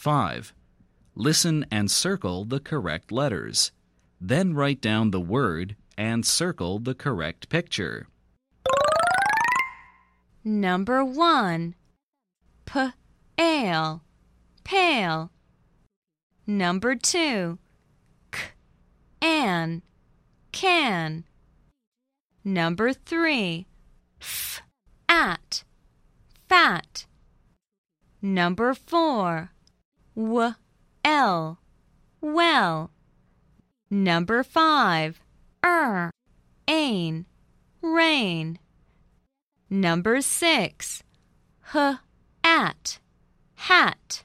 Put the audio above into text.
5. Listen and circle the correct letters. Then write down the word and circle the correct picture. Number 1. P ale pale. Number 2. K an can. Number 3. F at fat. Number 4. W L well. Number 5. Er ain rain. Number 6. H at hat.